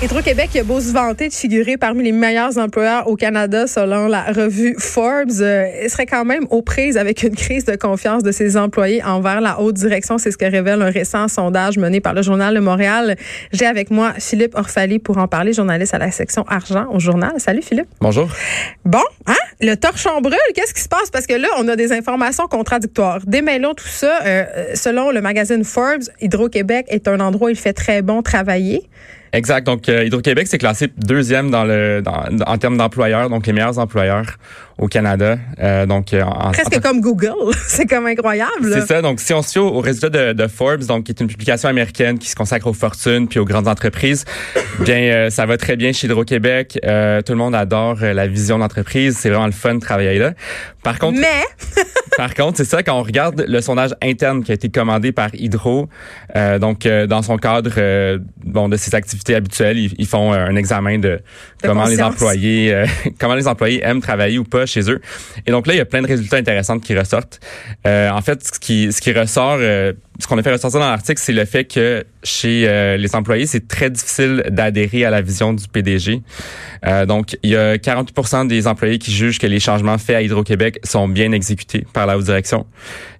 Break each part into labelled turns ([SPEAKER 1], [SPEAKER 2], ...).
[SPEAKER 1] Hydro-Québec a beau se vanter de figurer parmi les meilleurs employeurs au Canada selon la revue Forbes, euh, serait quand même aux prises avec une crise de confiance de ses employés envers la haute direction. C'est ce que révèle un récent sondage mené par le Journal de Montréal. J'ai avec moi Philippe Orfali pour en parler, journaliste à la section argent au journal. Salut Philippe.
[SPEAKER 2] Bonjour.
[SPEAKER 1] Bon, hein? Le torchon brûle. Qu'est-ce qui se passe? Parce que là, on a des informations contradictoires. Démêlons tout ça. Euh, selon le magazine Forbes, Hydro-Québec est un endroit où il fait très bon travailler.
[SPEAKER 2] Exact. Donc, euh, Hydro-Québec, c'est classé deuxième dans le dans, en termes d'employeurs, donc les meilleurs employeurs au Canada.
[SPEAKER 1] Euh, donc, euh, en, Presque comme Google. c'est comme incroyable.
[SPEAKER 2] C'est ça. Donc, si on se fie aux, résultats de, de, Forbes, donc qui est une publication américaine qui se consacre aux fortunes puis aux grandes entreprises, bien, euh, ça va très bien chez Hydro-Québec. Euh, tout le monde adore la vision d'entreprise. C'est vraiment le fun de travailler là.
[SPEAKER 1] Par contre... Mais...
[SPEAKER 2] par contre, c'est ça, quand on regarde le sondage interne qui a été commandé par Hydro, donc dans son cadre bon de ses activités habituelles, ils, font un examen de, comment les employés comment les employés aiment travailler ou pas chez eux. Et donc là, il y a plein de résultats intéressants qui ressortent. Euh, en fait, ce qui, ce qui ressort, euh, ce qu'on a fait ressortir dans l'article, c'est le fait que chez euh, les employés, c'est très difficile d'adhérer à la vision du PDG. Euh, donc, il y a 48% des employés qui jugent que les changements faits à Hydro-Québec sont bien exécutés par la haute direction.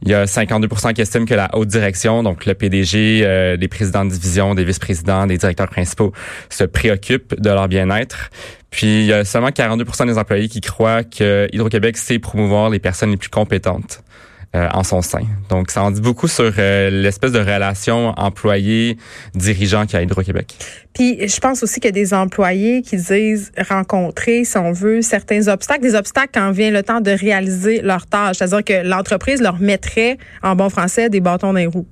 [SPEAKER 2] Il y a 52% qui estiment que la haute direction, donc le PDG, euh, les présidents de division, des vice-présidents, des directeurs principaux, se préoccupent de leur bien-être. Puis il y a seulement 42% des employés qui croient que Hydro-Québec sait promouvoir les personnes les plus compétentes. Euh, en son sein. Donc, ça en dit beaucoup sur euh, l'espèce de relation employé-dirigeant qu'il y a à Hydro-Québec.
[SPEAKER 1] Puis, je pense aussi qu'il y a des employés qui disent rencontrer, si on veut, certains obstacles, des obstacles quand vient le temps de réaliser leur tâche. C'est-à-dire que l'entreprise leur mettrait, en bon français, des bâtons dans les roues.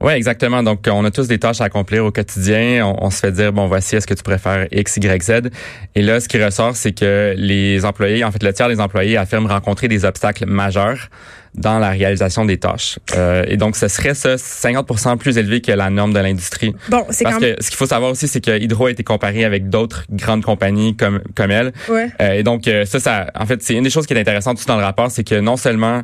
[SPEAKER 2] Oui, exactement. Donc, on a tous des tâches à accomplir au quotidien. On, se fait dire, bon, voici, est-ce que tu préfères X, Y, Z? Et là, ce qui ressort, c'est que les employés, en fait, le tiers des employés affirment rencontrer des obstacles majeurs dans la réalisation des tâches. Euh, et donc, ce serait ça 50% plus élevé que la norme de l'industrie.
[SPEAKER 1] Bon, c'est
[SPEAKER 2] Parce que ce qu'il faut savoir aussi, c'est que Hydro a été comparé avec d'autres grandes compagnies comme comme elle.
[SPEAKER 1] Ouais.
[SPEAKER 2] Euh, et donc, euh, ça, ça, en fait, c'est une des choses qui est intéressante aussi dans le rapport, c'est que non seulement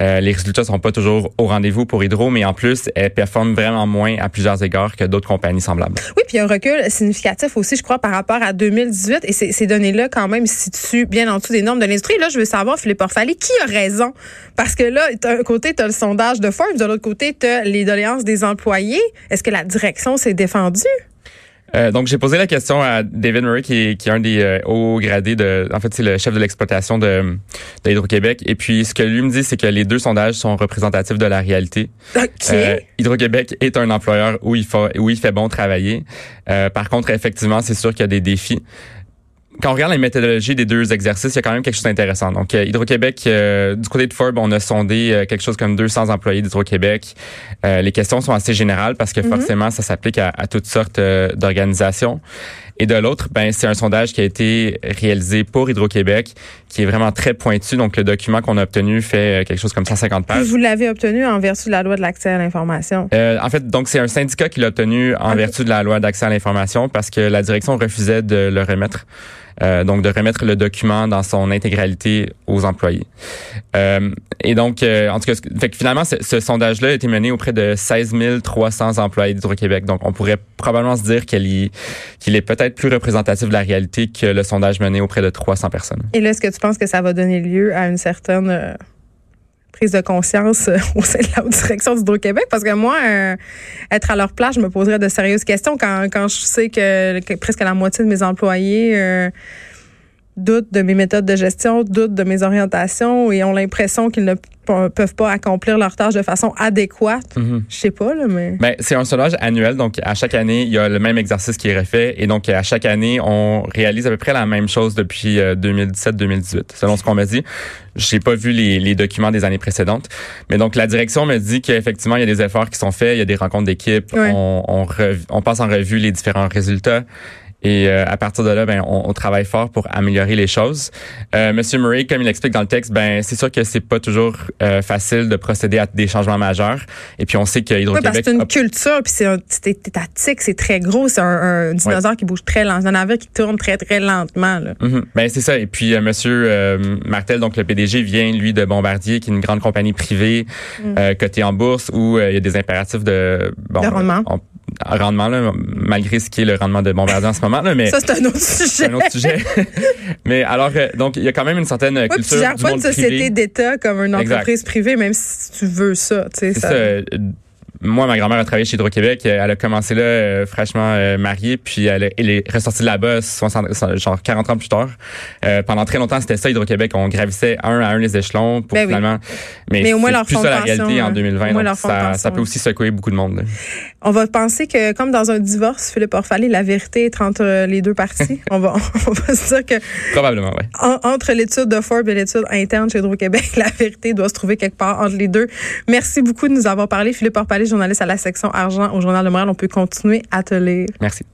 [SPEAKER 2] euh, les résultats sont pas toujours au rendez-vous pour Hydro, mais en plus, elle performe vraiment moins à plusieurs égards que d'autres compagnies semblables.
[SPEAKER 1] Oui, puis il y a un recul significatif aussi, je crois, par rapport à 2018. Et ces, ces données-là, quand même, se situent bien en dessous des normes de l'industrie. Là, je veux savoir, Philippe Orfali, qui a raison? Parce que là, d'un côté, tu as le sondage de Forbes, de l'autre côté, tu as les doléances des employés. Est-ce que la direction s'est défendue?
[SPEAKER 2] Euh, donc, j'ai posé la question à David Murray, qui est, qui est un des euh, hauts gradés de, en fait, c'est le chef de l'exploitation de, de Hydro-Québec. Et puis, ce que lui me dit, c'est que les deux sondages sont représentatifs de la réalité.
[SPEAKER 1] Euh,
[SPEAKER 2] Hydro-Québec est un employeur où il fait, où il fait bon travailler. Par contre, effectivement, c'est sûr qu'il y a des défis quand on regarde les méthodologies des deux exercices, il y a quand même quelque chose d'intéressant. Donc, euh, Hydro-Québec, euh, du côté de Forbes, on a sondé euh, quelque chose comme 200 employés d'Hydro-Québec. les questions sont assez générales parce que mhm. forcément, ça s'applique à, à, toutes sortes d'organisations. Et de l'autre, ben c'est un sondage qui a été réalisé pour Hydro-Québec, qui est vraiment très pointu. Donc, le document qu'on a obtenu fait quelque chose comme 150 pages.
[SPEAKER 1] Vous l'avez obtenu en vertu de la loi de l'accès à l'information.
[SPEAKER 2] en fait, donc c'est un syndicat qui l'a obtenu en vertu de la loi d'accès à l'information parce que la direction refusait de le remettre. Euh, donc de remettre le document dans son intégralité aux employés. Euh, et donc, euh, en tout cas, fait que finalement, ce, sondage-là a été mené auprès de 16 300 employés d'Hydro-Québec. Donc, on pourrait probablement se dire qu'il est peut-être plus représentatif de la réalité que le sondage mené auprès de 300 personnes.
[SPEAKER 1] Et là, est-ce que tu penses que ça va donner lieu à une certaine prise de conscience euh, au sein de la direction d'Hydro-Québec parce que moi, euh, être à leur place, je me poserais de sérieuses questions quand, quand je sais que, presque la moitié de mes employés euh, doutent de mes méthodes de gestion, doutent de mes orientations et ont l'impression qu'ils ne peuvent pas accomplir leur tâche de façon adéquate. Mm-hmm. Je sais pas, là, mais...
[SPEAKER 2] Ben, c'est un sondage annuel, donc à chaque année, il y a le même exercice qui est refait. Et donc, à chaque année, on réalise à peu près la même chose depuis 2017-2018, euh, selon ce qu'on m'a dit. J'ai pas vu les, les, documents des années précédentes. Mais donc, la direction me dit qu'effectivement, il y a des efforts qui sont faits, il y a des rencontres d'équipe, on, on, on passe en revue les différents résultats. Et euh, à partir de là, ben, on, on, travaille fort pour améliorer les choses. Euh, Monsieur Murray, comme il explique dans le texte, ben c'est sûr que c'est pas toujours euh, facile de procéder à des changements majeurs. Et puis on sait que Hydro-Québec...
[SPEAKER 1] Oui, c'est une culture, puis c'est étatique, c'est très gros, c'est un, dinosaure qui bouge très lentement, un navire qui tourne très très lentement. Là.
[SPEAKER 2] Mm-hmm. Ben c'est ça. Et puis Monsieur Martel, donc le PDG, vient lui de Bombardier, qui est une grande compagnie privée mm. cotée en bourse où il y a des impératifs de,
[SPEAKER 1] bon, de rendement
[SPEAKER 2] rendement, là, malgré ce qui est le rendement de Bombardier en ce moment. Là, mais
[SPEAKER 1] ça, c'est un autre sujet.
[SPEAKER 2] Un autre sujet. mais alors, euh, donc, il y a quand même une certaine
[SPEAKER 1] ouais,
[SPEAKER 2] culture.
[SPEAKER 1] Tu gères pas une société d'État comme une entreprise privée, même si tu veux ça.
[SPEAKER 2] C'est ça. ça moi, ma grand-mère a travaillé chez Hydro-Québec. Elle a commencé là, euh, fraîchement euh, mariée, puis elle, est ressortie de là-bas genre 40 ans plus tard. Euh, pendant très longtemps, c'était ça, Hydro-Québec. On gravissait un à un les échelons pour ben finalement...
[SPEAKER 1] Mais, Mais au moins leur
[SPEAKER 2] plus ça la réalité en 2020. Donc ça, ça, peut aussi secouer beaucoup de monde.
[SPEAKER 1] On va penser que, comme dans un divorce, Philippe Orphalie, la vérité est entre les deux parties. on, va, on va se dire que...
[SPEAKER 2] Probablement, oui.
[SPEAKER 1] entre l'étude de Forbes et l'étude interne chez Hydro-Québec, la vérité doit se trouver quelque part entre les deux. Merci beaucoup de nous avoir parlé, Philippe Orphalie journaliste à la section argent au Journal de Montréal. On peut continuer à te lire.
[SPEAKER 2] Merci.